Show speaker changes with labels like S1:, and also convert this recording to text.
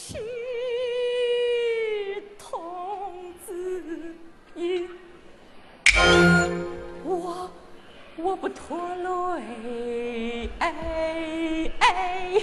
S1: 七筒子音，我我不拖累，哎哎。